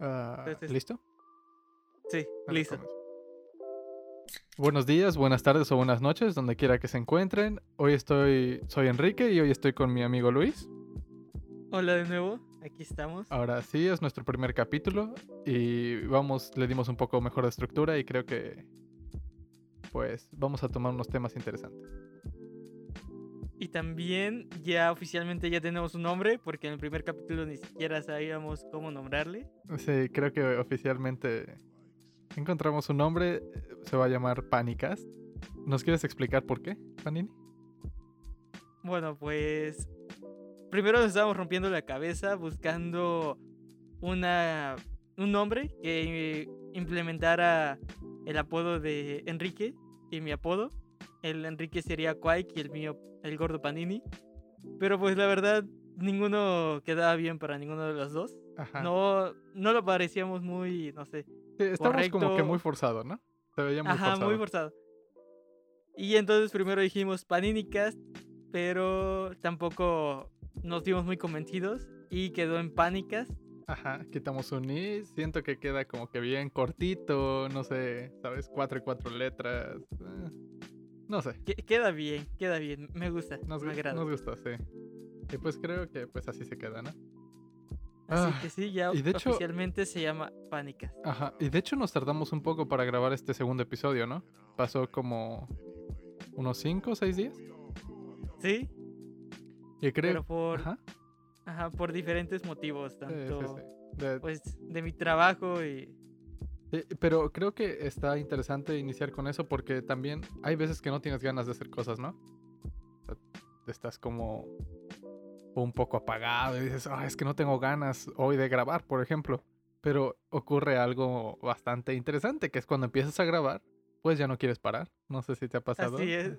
Ah, ¿Listo? Sí, listo. comienza. Buenos días, buenas tardes o buenas noches, donde quiera que se encuentren. Hoy estoy, soy Enrique y hoy estoy con mi amigo Luis. Hola de nuevo, aquí estamos. Ahora sí, es nuestro primer capítulo y vamos, le dimos un poco mejor de estructura y creo que, pues, vamos a tomar unos temas interesantes. Y también ya oficialmente ya tenemos un nombre, porque en el primer capítulo ni siquiera sabíamos cómo nombrarle. Sí, creo que oficialmente encontramos un nombre, eh, se va a llamar Panicast. ¿Nos quieres explicar por qué, Panini? Bueno, pues primero nos estábamos rompiendo la cabeza buscando una, un nombre que implementara el apodo de Enrique y mi apodo. El Enrique sería Quake y el mío el gordo Panini. Pero pues la verdad ninguno quedaba bien para ninguno de los dos. Ajá. No, no lo parecíamos muy, no sé, Sí, estamos como que muy forzado, ¿no? Se veía muy Ajá, forzado. muy forzado. Y entonces primero dijimos Paninicast, pero tampoco nos dimos muy convencidos y quedó en Panicast. Ajá, quitamos un i, siento que queda como que bien cortito, no sé, ¿sabes? Cuatro y cuatro letras. eh, no sé, Que- queda bien, queda bien, me gusta, nos, me agrada. nos gustó, sí. Y pues creo que pues así se queda, ¿no? Así Ah, que sí, ya y de hecho- oficialmente se llama Panicast. Ajá, y de hecho nos tardamos un poco para grabar este segundo episodio, ¿no? Pasó como unos cinco o seis días. Sí, Y creo... pero por, Ajá, ajá, por diferentes motivos, sí, sí, tanto sí. De- pues de mi trabajo y Sí, pero creo que está interesante iniciar con eso porque también hay veces que no tienes ganas de hacer cosas, ¿no? O sea, estás como un poco apagado y dices, "Ah, es que no tengo ganas hoy de grabar, por ejemplo. Pero ocurre algo bastante interesante, que es cuando empiezas a grabar, pues ya no quieres parar. No sé si te ha pasado. así es.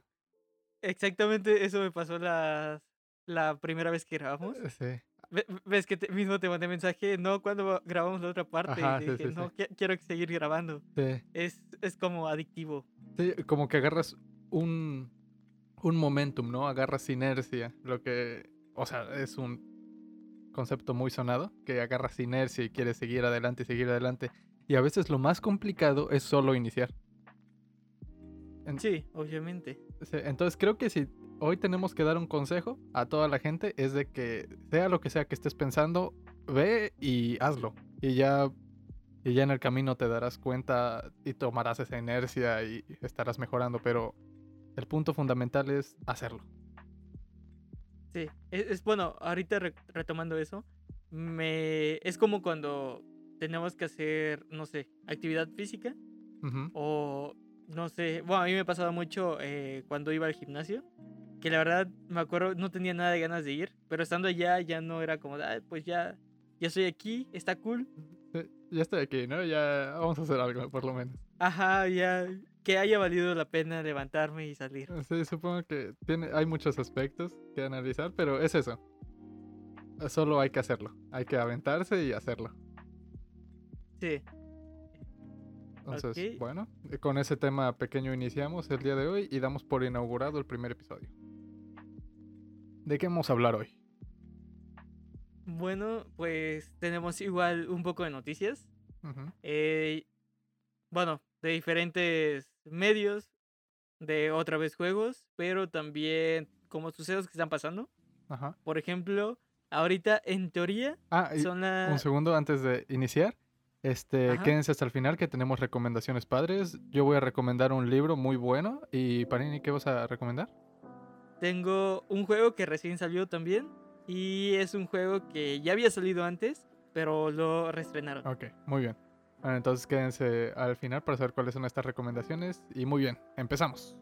Exactamente eso me pasó la, la primera vez que grabamos. Eh, Sí. Ve- ¿Ves que te- mismo te mandé mensaje? No, cuando grabamos la otra parte. Ajá, y sí, dije, sí, no, qui- quiero seguir grabando. Es, es como adictivo. Sí, como que agarras un, un momentum, ¿no? Agarras inercia, lo que, o sea, es un concepto muy sonado, que agarras inercia y quieres seguir adelante y seguir adelante. Y a veces lo más complicado es solo iniciar. En- Sí, obviamente. Entonces creo que si hoy tenemos que dar un consejo a toda la gente es de que sea lo que sea que estés pensando, ve y hazlo. Y ya, y ya en el camino te darás cuenta y tomarás esa inercia y estarás mejorando. Pero el punto fundamental es hacerlo. Sí. Es, es- bueno, ahorita re- retomando eso, me es como cuando tenemos que hacer, no sé, actividad física o no sé, bueno, a mí me pasaba mucho eh, cuando iba al gimnasio, que la verdad me acuerdo no tenía nada de ganas de ir, pero estando allá ya no era como, "Ay, pues ya, ya estoy aquí, está cool. Ya estoy aquí, ¿no? Ya vamos a hacer algo, por lo menos. Ajá, ya que haya valido la pena levantarme y salir. Sí, supongo que tiene, hay muchos aspectos que analizar, pero es eso. Solo hay que hacerlo. Hay que aventarse y hacerlo. Sí, Entonces, Ok. bueno, con ese tema pequeño iniciamos el día de hoy y damos por inaugurado el primer episodio. ¿De qué vamos a hablar hoy? bueno, pues tenemos igual un poco de noticias. Eh, bueno, de diferentes medios, de otra vez juegos, pero también como sucesos que están pasando. Ajá. Por ejemplo, ahorita en teoría Ah, y son un segundo antes de iniciar. Este, Ajá. quédense hasta el final que tenemos recomendaciones padres. Yo voy a recomendar un libro muy bueno. Y Panini, ¿qué vas a recomendar? Tengo un juego que recién salió también. Y es un juego que ya había salido antes, pero lo reestrenaron. Ok, muy bien. Bueno, entonces quédense al final para saber cuáles son estas recomendaciones. Y muy bien, empezamos.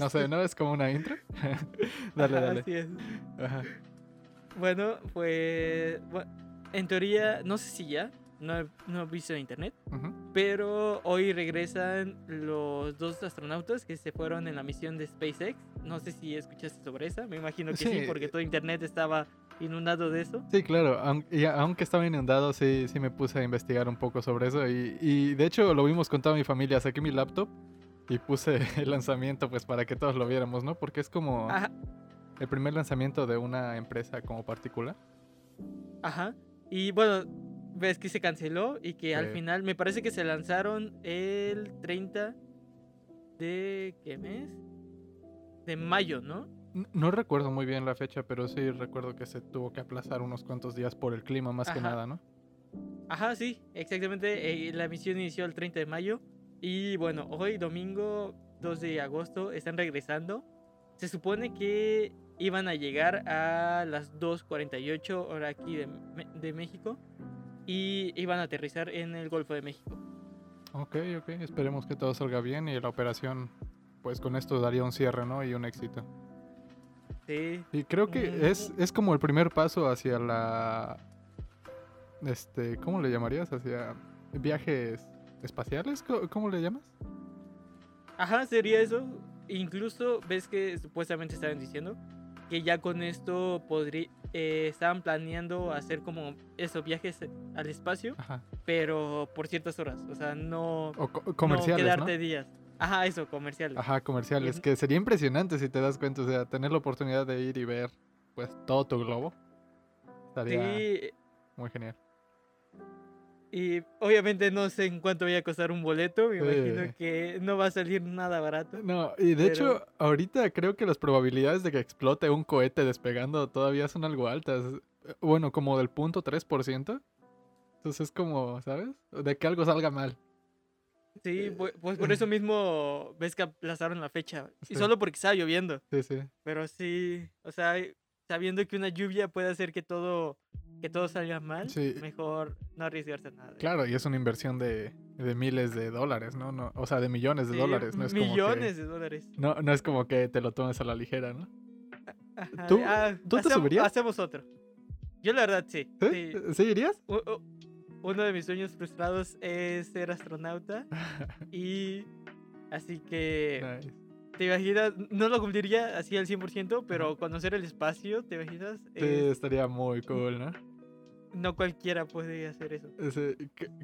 No sé, ¿no? Es como una intro. dale, dale. así es. Ajá. Bueno, pues... bu- en teoría, no sé si ya, no he, no he visto en internet. Pero hoy regresan los dos astronautas que se fueron en la misión de SpaceX. No sé si escuchaste sobre esa. Me imagino que sí, Sí. porque todo internet estaba inundado de eso. Sí, claro. aun- y a- aunque estaba inundado, sí, sí me puse a investigar un poco sobre eso. Y, y de hecho lo vimos con toda mi familia. Saqué mi laptop y puse el lanzamiento pues para que todos lo viéramos, ¿no? Porque es como... Ajá. el primer lanzamiento de una empresa como particular. Ajá. Y bueno, ves que se canceló y que al final me parece que se lanzaron el 30 de ¿qué mes? De mayo, ¿no? No recuerdo muy bien la fecha, pero sí recuerdo que se tuvo que aplazar unos cuantos días por el clima más que nada, ¿no? Ajá, sí, exactamente. eh, la misión inició el 30 de mayo. Y bueno, hoy, domingo 2 de agosto, están regresando. Se supone que iban a llegar a las 2.48 hora aquí de, de México. Y iban a aterrizar en el Golfo de México. Ok, ok, esperemos que todo salga bien y la operación, pues con esto daría un cierre, ¿no? Y un éxito. Sí, Y creo que Mm. es, es como el primer paso hacia la... Este, ¿cómo le llamarías? Hacia viajes espaciales, ¿Cómo- ¿cómo le llamas? Ajá, sería eso. Incluso ves que supuestamente estaban diciendo que ya con esto podría, eh, estaban planeando hacer como esos viajes al espacio, Ajá. pero por ciertas horas. O sea, no, O co- no comerciales, ¿no? quedarte días. Ajá, eso, comerciales. Ajá, comerciales, Y- que sería impresionante si te das cuenta, o sea, tener la oportunidad de ir y ver, pues, todo tu globo. Estaría Sí, muy genial. Y obviamente no sé en cuánto vaya a costar un boleto. Me imagino que no va a salir nada barato. No, y de Pero- hecho, ahorita creo que las probabilidades de que explote un cohete despegando todavía son algo altas. Eh, Bueno, como del punto 3%. Entonces es como, ¿sabes? De que algo salga mal. Sí, pu- pues por eso mismo ves que aplazaron la fecha. Y solo porque estaba lloviendo. Sí, sí. Pero sí, o sea, sabiendo que una lluvia puede hacer que todo, que todo salga mal, Sí. mejor no arriesgarse a nada. Claro, y es una inversión de, de miles de dólares, ¿no? no O sea, de millones de Sí, dólares. No es como que- millones de dólares. no, no es como que te lo tomes a la ligera, ¿no? Ajá, ¿Tú- ah, tú te subirías? Hacemos otro. Yo la verdad sí. ¿Sí? sí. ¿Sí irías? Uno de mis sueños frustrados es ser astronauta y así que Nice. Te imaginas, no lo cumpliría así al 100%, pero conocer el espacio, te imaginas, Sí, Es- estaría muy cool, ¿no? no cualquiera puede hacer eso.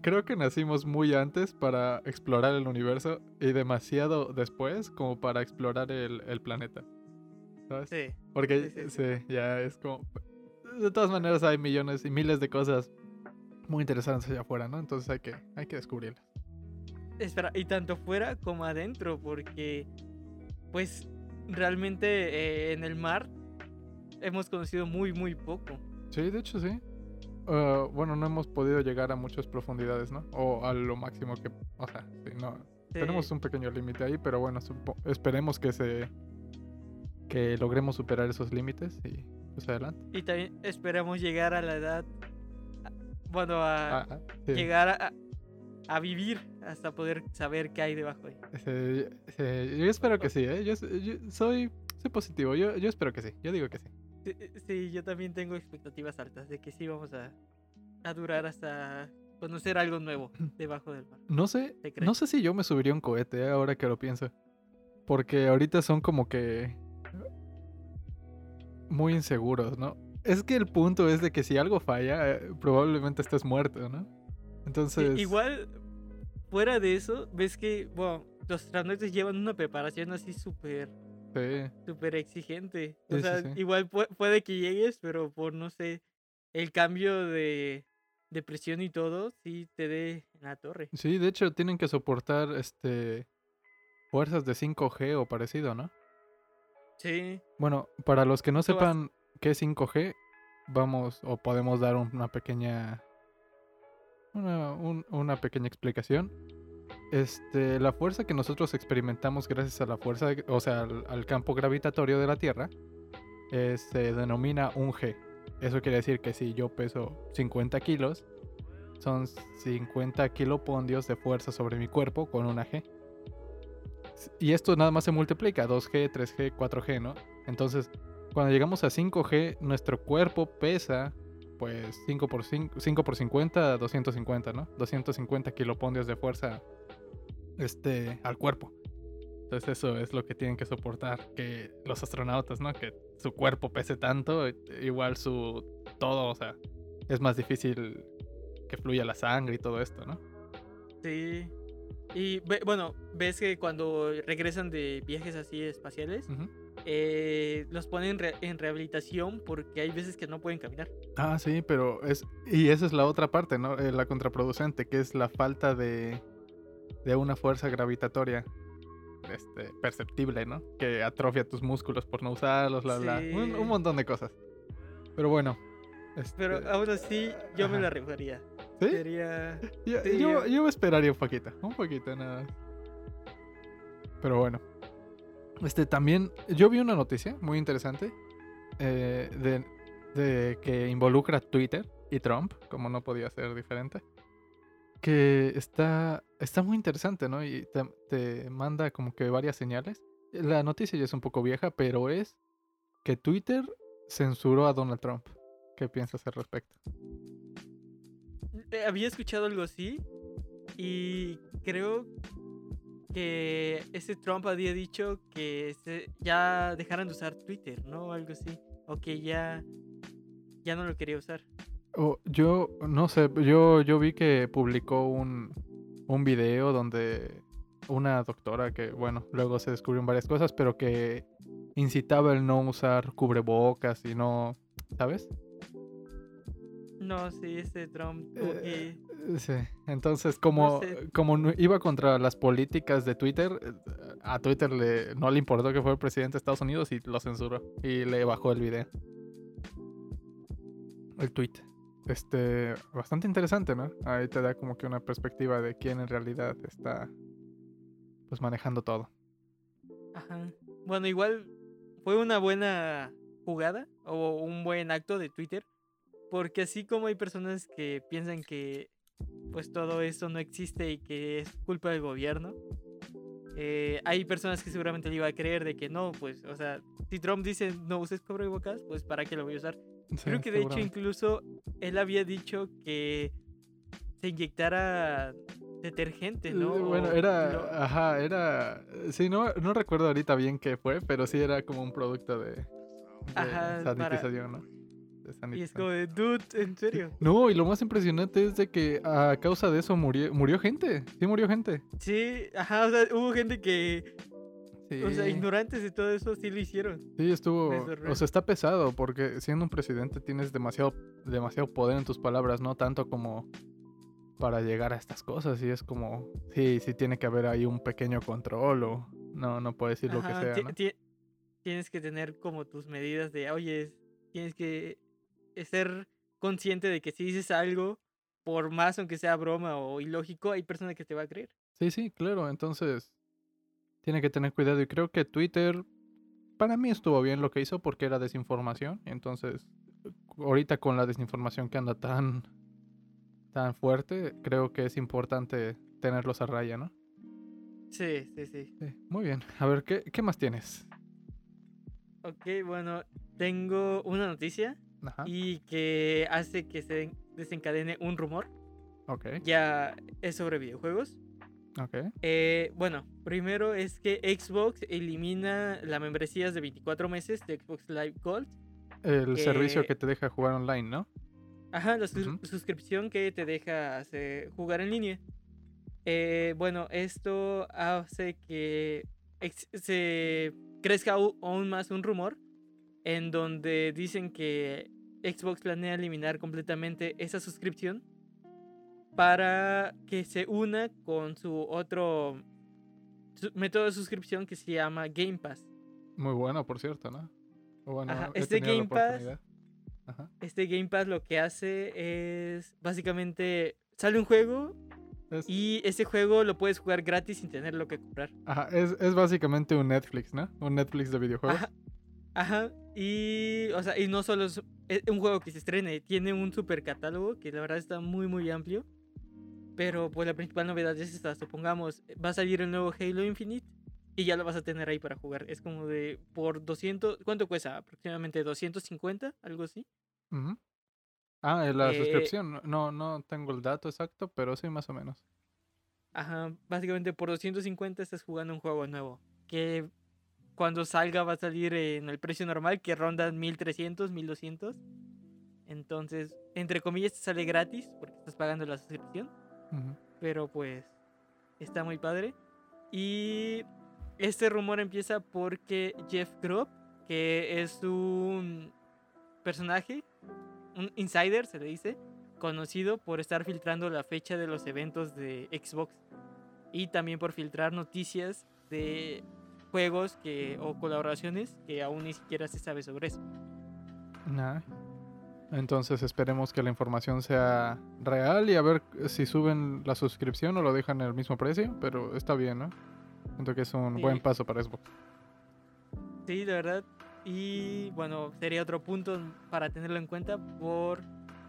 Creo que nacimos muy antes para explorar el universo y demasiado después como para explorar el, el planeta. ¿Sabes? Sí. Porque sí, sí, sí. ya es como... De todas maneras hay millones y miles de cosas muy interesantes allá afuera, ¿no? Entonces hay que, hay que descubrirlas. Espera, y tanto fuera como adentro, porque pues realmente eh, en el mar hemos conocido muy, muy poco. Sí, de hecho sí. Ah, bueno, no hemos podido llegar a muchas profundidades, ¿no? O a lo máximo que... O sea, sí, no, Sí, Tenemos un pequeño límite ahí, pero bueno, esperemos que se que logremos superar esos límites y pues adelante. Y también esperamos llegar a la edad, bueno, a Ah, ah, sí. llegar a, a vivir hasta poder saber qué hay debajo de ese- yo espero que sí, ¿eh? Yo, yo soy, soy positivo, yo, yo espero que sí, yo digo que sí. Sí, sí, yo también tengo expectativas altas de que sí vamos a, a durar hasta conocer algo nuevo debajo del mar. No sé, no sé si yo me subiría un cohete, ¿eh? ahora que lo pienso. Porque ahorita son como que muy inseguros, ¿no? Es que el punto es de que si algo falla, eh, probablemente estés muerto, ¿no? Sí, Entonces... igual, fuera de eso, ves que, bueno, los astronautas llevan una preparación así súper, Sí. súper exigente. O Sí, sea, igual pu- puede que llegues, pero por, no sé, el cambio de, de presión y todo, sí te dé en la torre. Sí, de hecho tienen que soportar este fuerzas de 5G o parecido, ¿no? Sí, Bueno, para los que no sepan qué es 5G, vamos o podemos dar un- una pequeña una, un- una pequeña explicación. Este, la fuerza que nosotros experimentamos gracias a la fuerza, de- o sea, al, campo gravitatorio de la Tierra, eh, se denomina un G. Eso quiere decir que si yo peso 50 kilos, son 50 kilopondios de fuerza sobre mi cuerpo con una G. Y esto nada más se multiplica, 2G, 3G, 4G, ¿no? Entonces, cuando llegamos a 5G, nuestro cuerpo pesa, pues 5 por, 5, 5 por 50, 250, ¿no? 250 kilopondios de fuerza este, al cuerpo. Entonces eso es lo que tienen que soportar, que los astronautas, ¿no? Que su cuerpo pese tanto, igual su todo, o sea, es más difícil que fluya la sangre y todo esto, ¿no? sí. Y bueno, ves que cuando regresan de viajes así espaciales, eh, los ponen re- en rehabilitación porque hay veces que no pueden caminar. Ah, sí, pero es. Y esa es la otra parte, ¿no? Eh, la contraproducente, que es la falta de. de una fuerza gravitatoria. Este, perceptible, ¿no? Que atrofia tus músculos por no usarlos, la, la. Un, Sí. un montón de cosas. Pero bueno. este, Pero aún así, yo me la rifaría. ¿Sí? Sería. Yo, sí, yo, yo- yo esperaría un poquito, un poquito nada. más. Pero bueno. Este también, yo vi una noticia muy interesante eh, de, de que involucra a Twitter y Trump, como no podía ser diferente. Que está, está muy interesante, ¿no? Y te, te manda como que varias señales. La noticia ya es un poco vieja, pero es que Twitter censuró a Donald Trump. ¿Qué piensas al respecto? Eh, Había escuchado algo así y creo que ese Trump había dicho que ya dejaran de usar Twitter, ¿no? Algo así. O que ya, ya no lo quería usar. Oh, yo no sé, yo, yo vi que publicó un, un video donde una doctora que, bueno, luego se descubrieron varias cosas, pero que incitaba el no usar cubrebocas y no, ¿sabes? No, sí, ese Trump Eh, Sí, entonces como, sé. como iba contra las políticas de Twitter, eh, a Twitter le, no le importó que fuera el presidente de Estados Unidos y lo censuró y le bajó el video. El tweet. Este, bastante interesante, ¿no? Ahí te da como que una perspectiva de quién en realidad está pues manejando todo. Ajá. Bueno, igual fue una buena jugada o un buen acto de Twitter. Porque así como hay personas que piensan que pues todo esto no existe y que es culpa del gobierno, eh, hay personas que seguramente le iba a creer de que no, pues, o sea, si Trump dice no uses cubrebocas, pues ¿para qué lo voy a usar? Creo que de hecho incluso él había dicho que se inyectara detergente, ¿no? Eh, Bueno, era, ajá, era, sí, no, no recuerdo ahorita bien qué fue, pero sí era como un producto de, de Ajá, para- sanitización, ¿no? Y es como de, dude, ¿en serio? No, y lo más impresionante es de que a causa de eso murió, murió gente. Sí murió gente. Sí, ajá, o sea, hubo gente que, Sí, o sea, ignorantes de todo eso, sí lo hicieron. sí estuvo... O sea, está pesado porque siendo un presidente tienes demasiado, demasiado poder en tus palabras, no tanto como para llegar a estas cosas. Y es como, sí, sí tiene que haber ahí un pequeño control o no, no puede decir lo que sea, Tienes que tener como tus medidas de, oye, tienes que ser consciente de que si dices algo, por más aunque sea broma o ilógico, hay personas que te va a creer. Sí, sí, claro. Entonces, tiene que tener cuidado. Y creo que Twitter, para mí estuvo bien lo que hizo porque era desinformación. Entonces, ahorita con la desinformación que anda tan, tan fuerte, creo que es importante tenerlos a raya, ¿no? Sí, sí, sí. Sí, muy bien. A ver, ¿qué, qué más tienes? Ok, bueno, tengo una noticia Ajá. y que hace que se desencadene un rumor. Ok, Ya es sobre videojuegos. ok. Eh, bueno, primero es que Xbox elimina las membresías de 24 meses de Xbox Live Gold. El servicio que- te deja jugar online, ¿no? Ajá, la suscripción que te deja hacer- jugar en línea. Eh, bueno, esto hace que se crezca aún más un rumor en donde dicen que Xbox planea eliminar completamente esa suscripción para que se una con su otro método de suscripción que se llama Game Pass. Muy bueno, por cierto, ¿no? Bueno, Ajá, este Game Pass-. Ajá. Este Game Pass lo que hace es básicamente sale un juego Es, y ese juego lo puedes jugar gratis sin tener lo que comprar. ajá, es, es básicamente un Netflix, ¿no? Un Netflix de videojuegos. Ajá. Ajá. Y, o sea, y no solo es un juego que se estrene, tiene un super catálogo que la verdad está muy, muy amplio. Pero pues la principal novedad es esta, supongamos, va a salir el nuevo Halo Infinite y ya lo vas a tener ahí para jugar. Es como de por 200, ¿cuánto cuesta? Aproximadamente 250, algo así. Ujú. Ah, eh, la Eh, suscripción. No, no tengo el dato exacto, pero sí, más o menos. Ajá, básicamente por 250 estás jugando un juego nuevo. Que cuando salga va a salir en el precio normal, que ronda 1300, 1200. Entonces, entre comillas, sale gratis porque estás pagando la suscripción. Ujú. Pero pues, está muy padre. Y este rumor empieza porque Jeff Grubb, que es un personaje, un insider se le dice, conocido por estar filtrando la fecha de los eventos de Xbox y también por filtrar noticias de juegos que, o colaboraciones que aún ni siquiera se sabe sobre eso. Nah. Entonces esperemos que la información sea real y a ver si suben la suscripción o lo dejan el mismo precio, pero está bien, ¿no? Siento que es un Sí. buen paso para Xbox. Sí, de verdad. Y bueno, sería otro punto para tenerlo en cuenta por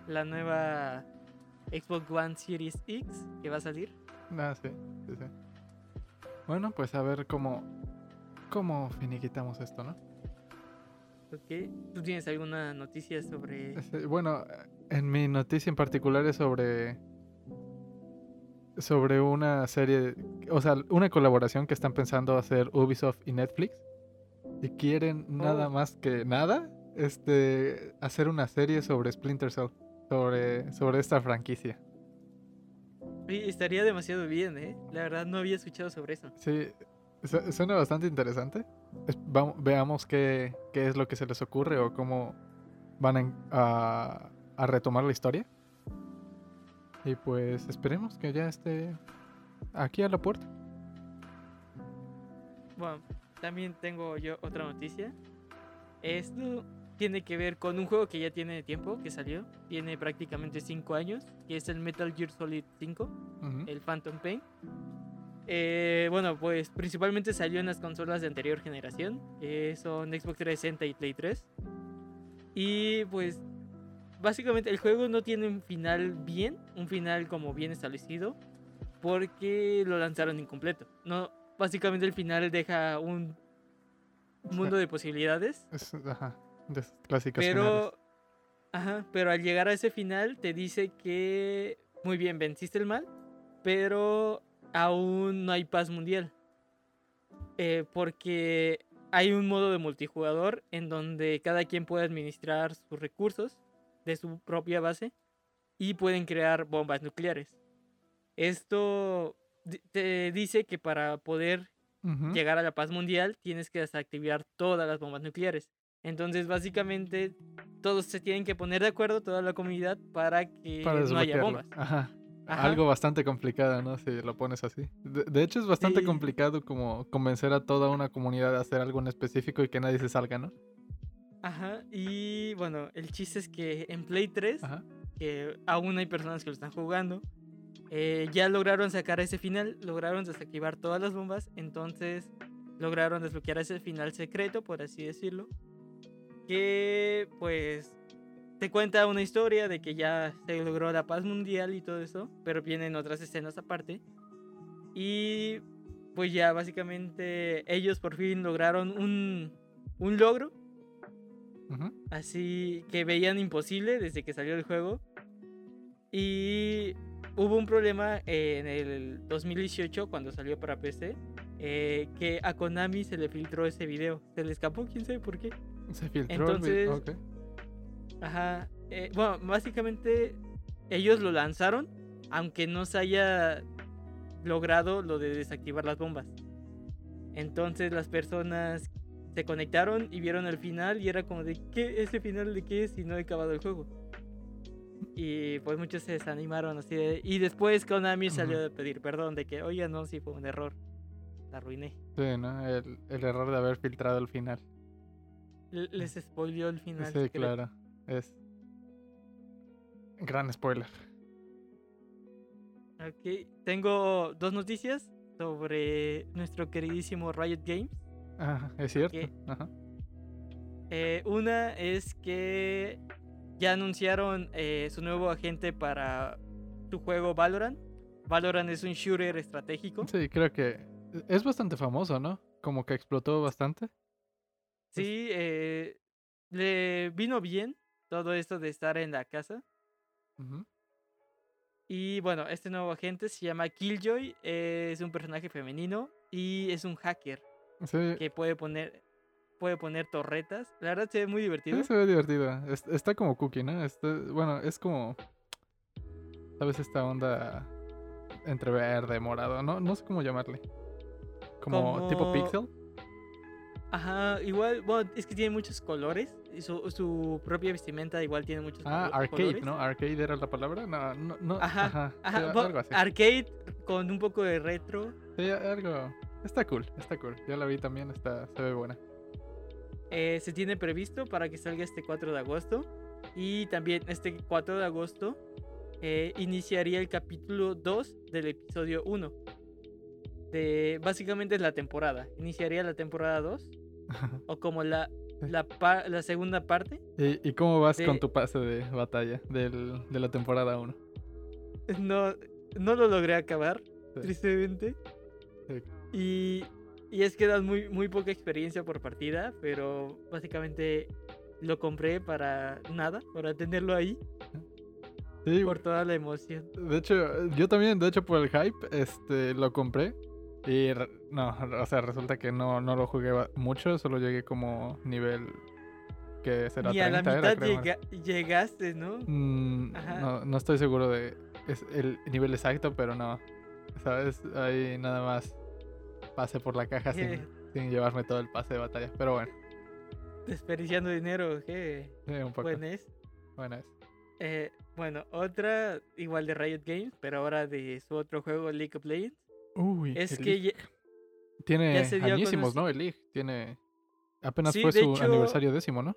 la nueva Xbox One Series X que va a salir. Ah, sí, sí, sí. Bueno, pues a ver cómo, cómo finiquitamos esto, ¿no? Ok. ¿Tú tienes alguna noticia sobre Este, Bueno, en mi noticia en particular es sobre sobre una serie, o sea, una colaboración que están pensando hacer Ubisoft y Netflix y quieren nada Oh. más que nada, este, hacer una serie sobre Splinter Cell, sobre sobre esta franquicia. Sí, estaría demasiado bien, ¿eh? La verdad no había escuchado sobre eso. Sí, suena bastante interesante. Veamos qué, qué es lo que se les ocurre o cómo van a a, retomar la historia. Y pues esperemos que ya esté aquí a la puerta. Bueno, también tengo yo otra noticia. Esto tiene que ver con un juego que ya tiene tiempo, que salió. Tiene prácticamente 5 años, que es el Metal Gear Solid 5, Ujú. el Phantom Pain. Eh, bueno, pues principalmente salió en las consolas de anterior generación, que son Xbox 360 y Play 3. Y pues básicamente el juego no tiene un final bien, un final como bien establecido, porque lo lanzaron incompleto. No, básicamente el final deja un mundo de posibilidades, Es, ajá, de clásicas finales. pero ajá, pero al llegar a ese final te dice que muy bien, venciste el mal, pero aún no hay paz mundial. Eh, porque hay un modo de multijugador en donde cada quien puede administrar sus recursos de su propia base y pueden crear bombas nucleares. Esto te dice que para poder Ujú. llegar a la paz mundial tienes que desactivar todas las bombas nucleares. Entonces, básicamente, todos se tienen que poner de acuerdo, toda la comunidad, para que Para no haya bombas. Ajá. Ajá. Algo bastante complicado, ¿no? Si lo pones así. De, de hecho, es bastante Sí. complicado como convencer a toda una comunidad de hacer algo en específico y que nadie se salga, ¿no? Ajá, y bueno, el chiste es que en Play 3, Ajá. que aún hay personas que lo están jugando, eh, ya lograron sacar ese final, lograron desactivar todas las bombas, entonces lograron desbloquear ese final secreto, por así decirlo, que pues te cuenta una historia de que ya se logró la paz mundial y todo eso, pero vienen otras escenas aparte. Y pues ya básicamente ellos por fin lograron un, un logro Ujú. así que veían imposible desde que salió el juego. Y hubo un problema en el 2018 cuando salió para PC, eh, que a Konami se le filtró ese video. Se le escapó, quién sabe por qué. Se filtró el video. Entonces- Ajá. eh, bueno, básicamente ellos lo lanzaron, aunque no se haya logrado lo de desactivar las bombas. Entonces las personas se conectaron y vieron el final y era como de ¿qué? ¿Ese final de qué si no he acabado el juego? Y pues muchos se desanimaron así de... Y después Konami salió de pedir perdón de que, oiga, no, sí fue un error. La arruiné. Sí, ¿no? El, el error de haber filtrado el final. L- Les spoileó el final. Sí, claro. Es. Gran spoiler. Ok, tengo dos noticias sobre nuestro queridísimo Riot Games. Ajá, es cierto. Ajá. Eh, una es que ya anunciaron eh, su nuevo agente para su juego Valorant. Valorant es un shooter estratégico. Sí, creo que es bastante famoso, ¿no? Como que explotó bastante. Sí, eh, le vino bien todo esto de estar en la casa. Y bueno, este nuevo agente se llama Killjoy. es un personaje femenino y es un hacker Sí, que puede poner puede poner torretas. La verdad se ve muy divertido. sí, se ve divertido. Es- está como cookie, ¿no? Está- bueno, es como. ¿Sabes esta onda entre verde, morado? No, no sé cómo llamarle. Como, tipo Como- pixel. Ajá, igual, bueno, es que tiene muchos colores. Y su, su propia vestimenta igual tiene muchos Ah, colo- arcade, colores. ¿no? Arcade era la palabra. No, no, no. Ajá, Ajá, algo así. arcade con un poco de retro. Sí, algo. Está cool, está cool. Ya la vi también, está, se ve buena. Eh, se tiene previsto para que salga este 4 de agosto. Y también este 4 de agosto eh, iniciaría el capítulo 2 del episodio 1. De, básicamente es la temporada. Iniciaría la temporada 2. O como la, la, pa- la segunda parte. ¿Y, y cómo vas con tu pase de batalla del, de la temporada 1? No, no lo logré acabar, Sí. tristemente. Sí. Y, y es que da muy, muy poca experiencia por partida, pero básicamente lo compré para nada, para tenerlo ahí, Sí, por toda la emoción. de hecho, yo también, de hecho, por el hype, este, lo compré. Y no, o sea, resulta que no, no lo jugué mucho, solo llegué como nivel que será Ni a 30 la era, mitad creo, más. llega- llegaste, ¿no? Mm, no, no estoy seguro de es el nivel exacto, pero no. ¿Sabes? Ahí nada más pasé por la caja sin, sin llevarme todo el pase de batalla. Pero bueno, Desperdiciando dinero, qué sí, un poco. es. Bueno, es. Eh, bueno, otra igual de Riot Games, pero ahora de su otro juego, League of Legends. Uy, Es que ya- tiene ya se añísimos, ¿no? El League tiene. Apenas Sí, fue su hecho- aniversario décimo, ¿no?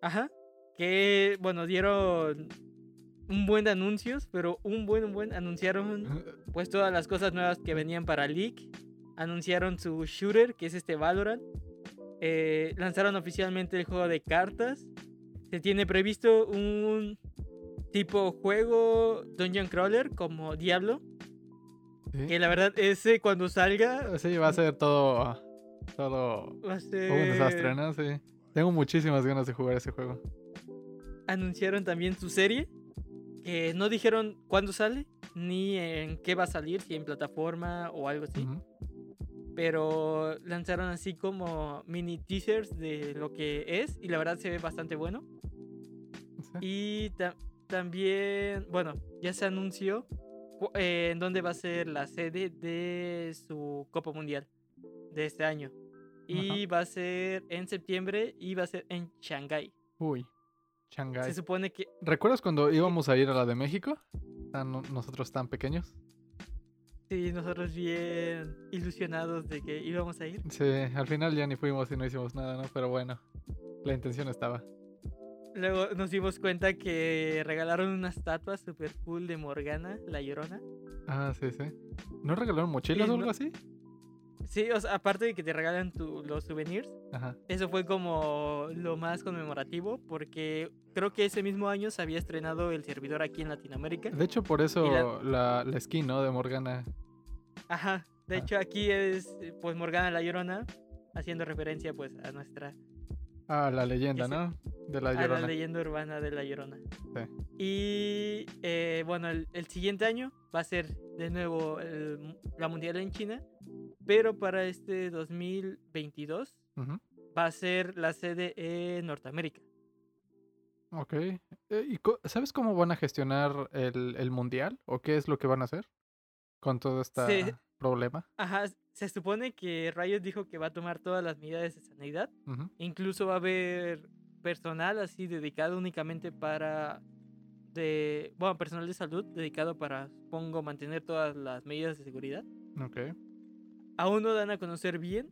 Ajá. Que, bueno, dieron un buen de anuncios, pero un buen, un buen. Anunciaron pues todas las cosas nuevas que venían para League. Anunciaron su shooter, que es este Valorant. Eh, lanzaron oficialmente el juego de cartas. Se tiene previsto un tipo juego Dungeon Crawler como Diablo. Sí. Que la verdad, ese cuando salga Sí, va a ser todo. Todo. va a ser... Un desastre, ¿no? Sí. Tengo muchísimas ganas de jugar ese juego. anunciaron también su serie. Que no dijeron cuándo sale, ni en qué va a salir, si en plataforma o algo así. Pero lanzaron así como mini teasers de lo que es. Y la verdad se ve bastante bueno. Sí. Y ta- también, bueno, ya se anunció eh, en dónde va a ser la sede de su Copa Mundial de este año. Y va a ser en septiembre y va a ser en Shanghái. Uy, Shanghai. Se supone que ¿Recuerdas cuando íbamos a ir a la de México? Tan- nosotros tan pequeños. Sí, nosotros bien ilusionados de que íbamos a ir. Sí, al final ya ni fuimos y no hicimos nada, ¿no? Pero bueno, la intención estaba. Luego nos dimos cuenta que regalaron una estatua super cool de Morgana, la llorona. Ah, sí, sí. ¿No regalaron mochilas Sí, o algo no- así? Sí, o sea, aparte de que te regalan tu- los souvenirs, Ajá. eso fue como lo más conmemorativo porque creo que ese mismo año se había estrenado el servidor aquí en Latinoamérica. De hecho, por eso la- la, la skin, ¿no? De Morgana. Ajá, de Ah. hecho aquí es pues Morgana la llorona, haciendo referencia pues a nuestra Ah, la leyenda, Ese- ¿no? De la a la llorona. leyenda urbana de La Llorona. Sí. Y eh, bueno, el, el siguiente año va a ser de nuevo el la mundial en China, pero para este 2022 Ujú. va a ser la sede en Norteamérica. Ok. Eh, ¿y ¿Sabes cómo van a gestionar el, el mundial? ¿O qué es lo que van a hacer con todo este Sí. problema? Ajá, se supone que Riot dijo que va a tomar todas las medidas de sanidad, incluso va a haber personal así dedicado únicamente para de bueno, personal de salud dedicado para supongo mantener todas las medidas de seguridad. Ok. aún no dan a conocer bien,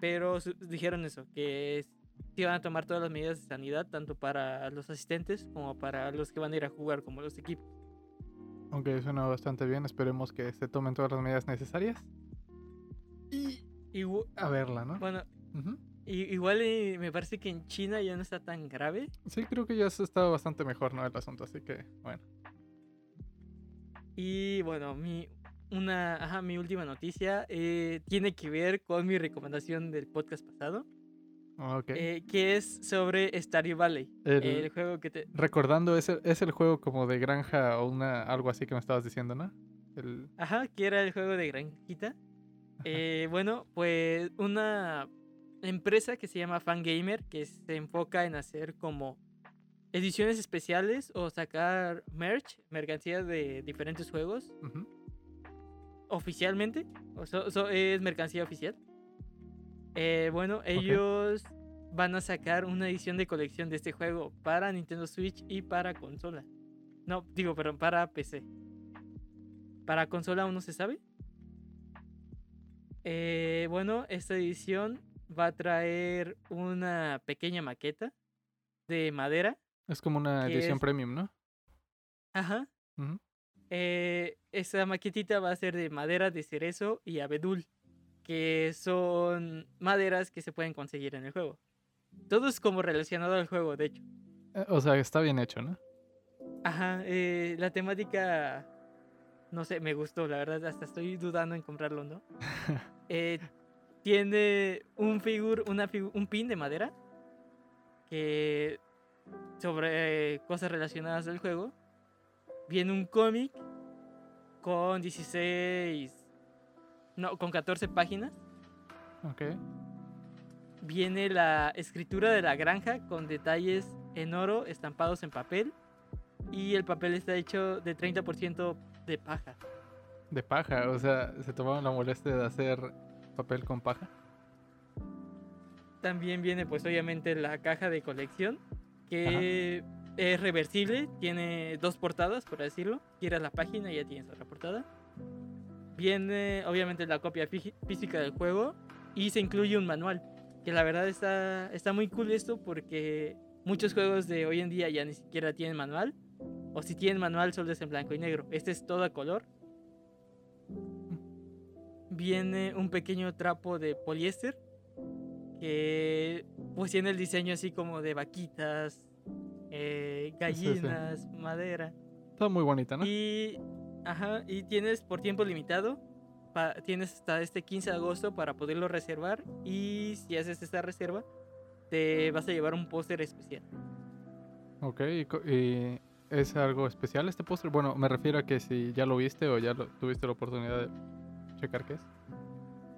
pero dijeron eso, que sí van a tomar todas las medidas de sanidad, tanto para los asistentes como para los que van a ir a jugar, como los equipos. Ok, suena bastante bien. Esperemos que se tomen todas las medidas necesarias. Y a verla, ¿no? bueno, igual y me parece que en China ya no está tan grave. Sí, creo que ya se está bastante mejor, ¿no? El asunto, así que, bueno. Y bueno, mi, una, ajá, mi última noticia eh, tiene que ver con mi recomendación del podcast pasado, Ok. eh, que es sobre Stardew Valley, El- el juego que te... Recordando, es el, es el juego como de granja o una algo así que me estabas diciendo, ¿no? El... Ajá, que era el juego de granjita. Eh, bueno, pues una empresa que se llama Fangamer, que se enfoca en hacer como ediciones especiales o sacar merch, mercancía de diferentes juegos. Oficialmente. o so- so- es mercancía oficial. Eh, bueno, ellos van a sacar una edición de colección de este juego para Nintendo Switch y para consola. No, digo, perdón, para PC. Para consola aún no se sabe. Eh, bueno, esta edición va a traer una pequeña maqueta de madera. Es como una edición es- premium, ¿no? Ajá. Ujú. Eh, esa maquetita va a ser de madera de cerezo y abedul, que son maderas que se pueden conseguir en el juego. Todo es como relacionado al juego, de hecho. Eh, O sea, está bien hecho, ¿no? Ajá, eh, la temática, no sé, me gustó, la verdad, hasta estoy dudando en comprarlo, ¿no? Eh, tiene un figur, una figu- un pin de madera que sobre cosas relacionadas al juego. Viene un cómic con 16, no, con 14 páginas. Ok. Viene la escritura de la granja con detalles en oro estampados en papel. Y el papel está hecho de 30% de paja. De paja, o sea, se tomaron la molestia de hacer papel con paja. También viene pues obviamente la caja de colección que es reversible, tiene dos portadas por decirlo. Giras la página y ya tienes otra portada. Viene obviamente la copia fí- física del juego y se incluye un manual. Que la verdad está, está muy cool esto porque muchos juegos de hoy en día ya ni siquiera tienen manual. O si tienen manual solo es en blanco y negro. Este es todo a color. Viene un pequeño trapo de poliéster que pues tiene el diseño así como de vaquitas, eh, sí. gallinas, madera. Está muy bonita, ¿no? Y, ajá, y tienes por tiempo limitado, pa- tienes hasta este 15 de agosto para poderlo reservar y si haces esta reserva te vas a llevar un póster especial. Ok, y es algo especial este póster. Bueno, me refiero a que si ya lo viste o ya lo, tuviste la oportunidad de checar qué es.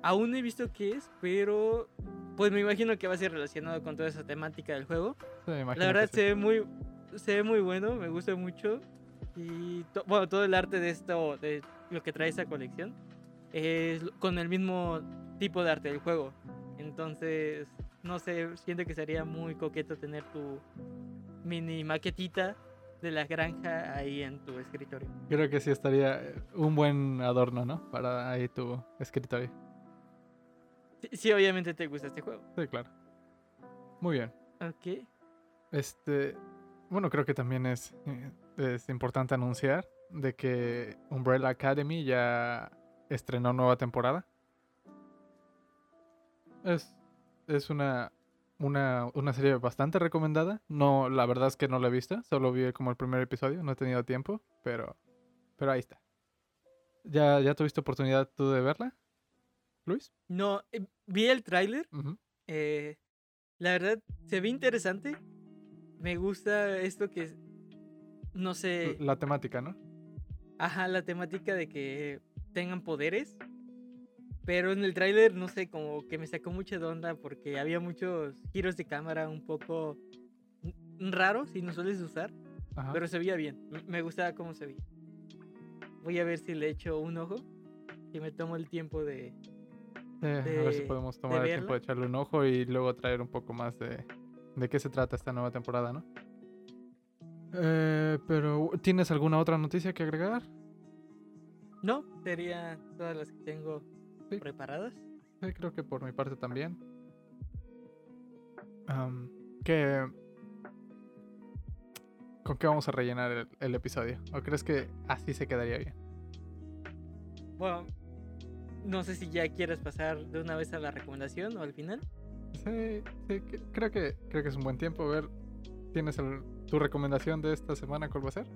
Aún no he visto qué es, pero pues me imagino que va a ser relacionado con toda esa temática del juego. Sí, La verdad sí. se ve muy se ve muy bueno, me gusta mucho y to- bueno, todo el arte de esto de lo que trae esa colección es con el mismo tipo de arte del juego. Entonces, no sé, siento que sería muy coqueto tener tu mini maquetita de la granja ahí en tu escritorio. Creo que sí estaría eh, un buen adorno, ¿no? Para ahí tu escritorio. Sí, sí, obviamente te gusta este juego. Sí, claro. Muy bien. Ok. Este, bueno, creo que también es, eh, es importante anunciar de que Umbrella Academy ya estrenó nueva temporada. Es, es una, una, una serie bastante recomendada. No, la verdad es que no la he visto, solo vi como el primer episodio, no he tenido tiempo, pero, pero ahí está. ¿Ya, ¿Ya tuviste oportunidad tú de verla, Luis? No, eh, vi el tráiler. Eh, la verdad, se ve interesante. Me gusta esto que, no sé, La temática, ¿no? ajá, la temática de que tengan poderes. Pero en el tráiler, no sé, como que me sacó mucha de onda porque había muchos giros de cámara un poco raros y no sueles usar. Ajá. Pero se veía bien. Me gustaba cómo se veía. Voy a ver si le echo un ojo. Si me tomo el tiempo de, Sí, a ver si de- podemos de tomar el tiempo de echarle un ojo y luego traer un poco más de, de qué se trata esta nueva temporada, ¿no? Eh, pero, ¿tienes alguna otra noticia que agregar? No, serían todas las que tengo Sí. preparadas. Sí, creo que por mi parte también. Am, ¿qué- ¿Con qué vamos a rellenar el, el episodio? ¿O crees que así se quedaría bien? Bueno, no sé si ya quieres pasar de una vez a la recomendación o al final. Sí, sí, creo que, creo que es un buen tiempo. A ver, ¿tienes el- tu recomendación de esta semana? ¿Cuál va a ser?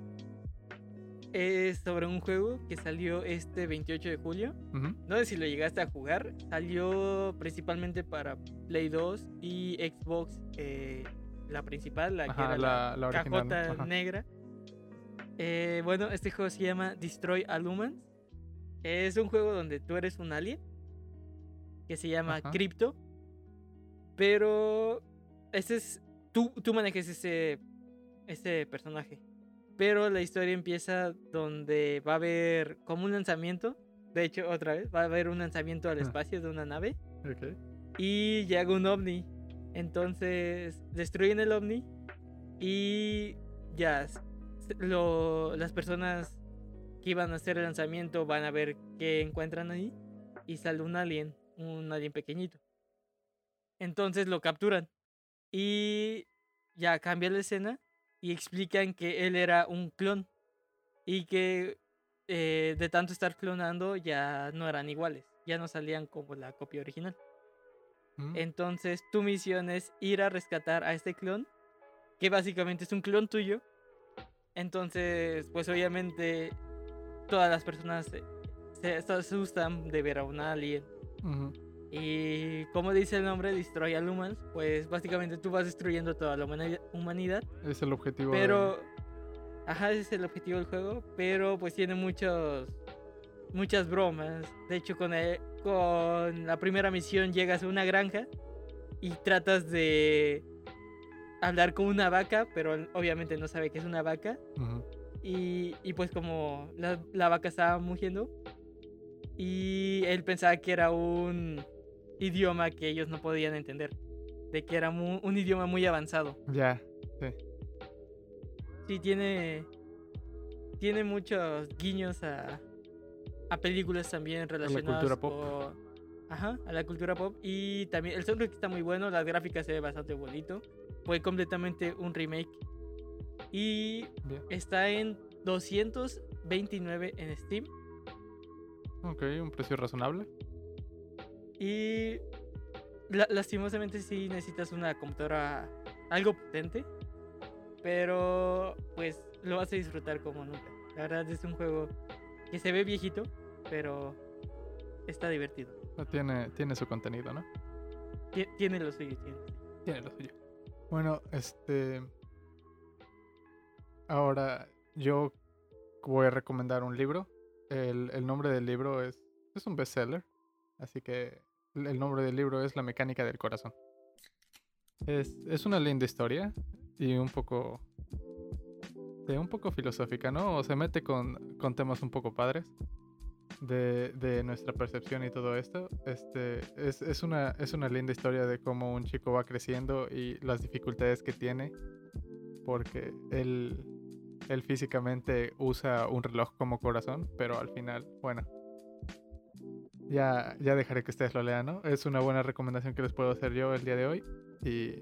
Es sobre un juego que salió este 28 de julio. No sé si lo llegaste a jugar. Salió principalmente para Play 2 y Xbox, eh, la principal, la que era la- la cajota Ajá. negra. Eh, bueno, este juego se llama Destroy All Humans. Es un juego donde tú eres un alien que se llama Ajá. Crypto. Pero ese es. Tú, tú manejas ese, ese personaje. Pero la historia empieza donde va a haber como un lanzamiento De hecho, otra vez, va a haber un lanzamiento al espacio de una nave Ok. y llega un ovni. Entonces destruyen el ovni y ya lo- las personas que iban a hacer el lanzamiento van a ver qué encuentran ahí y sale un alien, un alien pequeñito. Entonces lo capturan y ya cambia la escena y explican que él era un clon y que eh, de tanto estar clonando ya no eran iguales, ya no salían como la copia original. Mm, Entonces tu misión es ir a rescatar a este clon, que básicamente es un clon tuyo. Entonces, pues obviamente todas las personas se, asustan de ver a un alien. Y como dice el nombre, Destroy All Humans, pues básicamente tú vas destruyendo toda la humani- humanidad. Es el objetivo. de- Pero, ajá, ese es el objetivo del juego. Pero pues tiene muchos, muchas bromas. De hecho, con, el- con la primera misión llegas a una granja y tratas de hablar con una vaca, pero obviamente no sabe que es una vaca. Ujú. Y, y pues como la, la vaca estaba mugiendo y él pensaba que era un idioma que ellos no podían entender. De que era un idioma muy avanzado. Ya. Sí, tiene. Tiene muchos guiños a, a películas también relacionadas cultura pop. con. Ajá, a la cultura pop. Y también el soundtrack está muy bueno, las gráficas se ve bastante bonito. Fue completamente un remake. Y está en 229 en Steam. Ok, un precio razonable. Y la- lastimosamente sí necesitas una computadora algo potente. Pero pues lo vas a disfrutar como nunca. La verdad es un juego que se ve viejito, pero está divertido. Ah, Tiene, tiene su contenido, ¿no? Tie- Tiene lo suyo, tiene. Tiene lo suyo. Bueno, este. Ahora yo voy a recomendar un libro. El, el nombre del libro es. Es un bestseller. Así que el nombre del libro es La mecánica del corazón. Es, es una linda historia y un poco. de un poco filosófica, ¿no? O se mete con, con temas un poco padres de, de nuestra percepción y todo esto. Este, es, es, una, es una linda historia de cómo un chico va creciendo y las dificultades que tiene. Porque él, él físicamente usa un reloj como corazón, pero al final, bueno. Ya, ya dejaré que ustedes lo lean, ¿no? Es una buena recomendación que les puedo hacer yo el día de hoy. Y,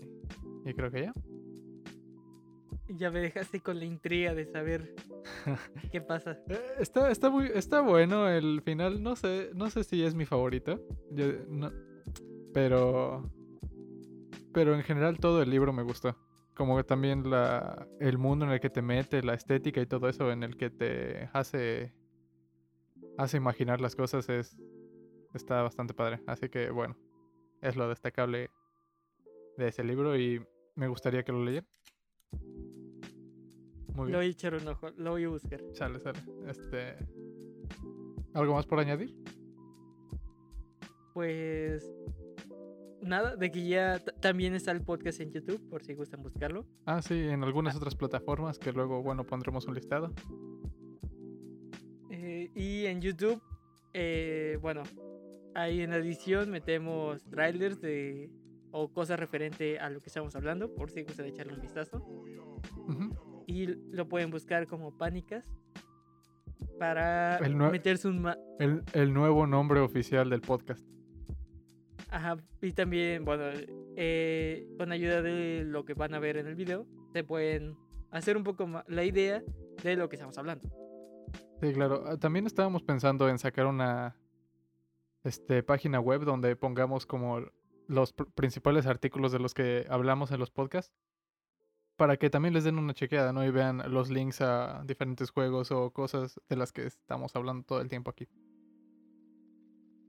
y creo que ya. Ya me dejaste con la intriga de saber qué pasa. Eh, Está, está, muy, está bueno el final. No sé, no sé si es mi favorito. Yo, no- pero. Pero en general todo el libro me gustó. Como que también la, el mundo en el que te mete, la estética y todo eso en el que te hace. hace imaginar las cosas es. Está bastante padre. Así que bueno. Es lo destacable de ese libro y me gustaría que lo leyeran. Muy bien. Lo voy a echar un ojo, lo voy a buscar. Sale, sale. Este. ¿Algo más por añadir? Pues nada, de que ya también está el podcast en YouTube, por si gustan buscarlo. Ah, sí, en algunas otras plataformas que luego, bueno, pondremos un listado. Eh, y en YouTube, eh, bueno, ahí en la edición metemos trailers de o cosas referente a lo que estamos hablando, por si gustan echarle un vistazo. Y lo pueden buscar como Pánicas para El meterse un... el, el nuevo nombre oficial del podcast. Ajá, y también, bueno, eh, con ayuda de lo que van a ver en el video, se pueden hacer un poco más la idea de lo que estamos hablando. Sí, claro. Ah, También estábamos pensando en sacar una este, página web donde pongamos como los pr- principales artículos de los que hablamos en los podcasts. Para que también les den una chequeada, ¿no? Y vean los links a diferentes juegos o cosas de las que estamos hablando todo el tiempo aquí.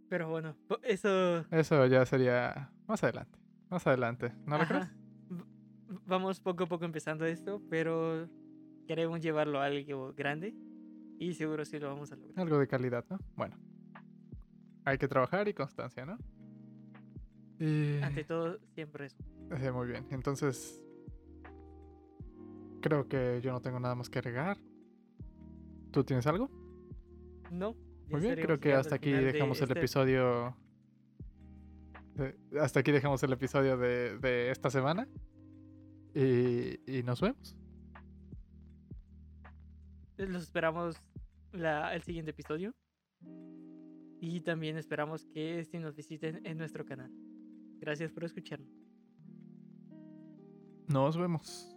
Pero bueno, eso... Eso ya sería más adelante. Más adelante. ¿No lo crees? Vamos poco a poco empezando esto, pero queremos llevarlo a algo grande y seguro sí lo vamos a lograr. Algo de calidad, ¿no? Bueno. Hay que trabajar y constancia, ¿no? Y... Ante todo, siempre eso. Eh, muy bien. Entonces... Creo que yo no tengo nada más que agregar. ¿Tú tienes algo? No, Muy bien, creo que hasta aquí de dejamos el este- episodio. de- Hasta aquí dejamos el episodio de, de esta semana. Y, y nos vemos. Los esperamos la, el siguiente episodio. Y también esperamos que si nos visiten en nuestro canal. Gracias por escucharnos. Nos vemos.